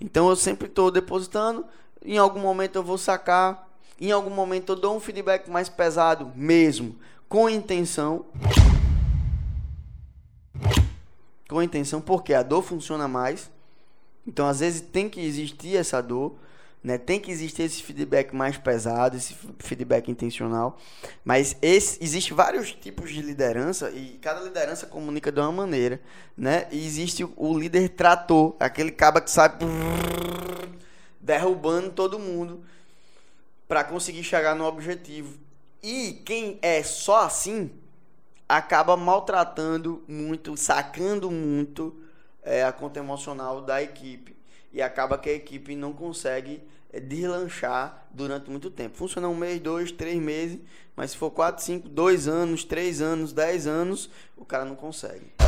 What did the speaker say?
Então eu sempre estou depositando, em algum momento eu vou sacar, em algum momento eu dou um feedback mais pesado mesmo, com intenção. Com intenção, porque a dor funciona mais. Então às vezes tem que existir essa dor. Né? Tem que existir esse feedback mais pesado, esse feedback intencional. Mas esse, existe vários tipos de liderança e cada liderança comunica de uma maneira. Né? E existe o líder trator, aquele caba que sabe derrubando todo mundo para conseguir chegar no objetivo. E quem é só assim acaba maltratando muito, sacando muito é, a conta emocional da equipe e acaba que a equipe não consegue é, deslanchar durante muito tempo. Funciona um mês, dois, três meses, mas se for quatro, cinco, dois anos, três anos, dez anos, o cara não consegue.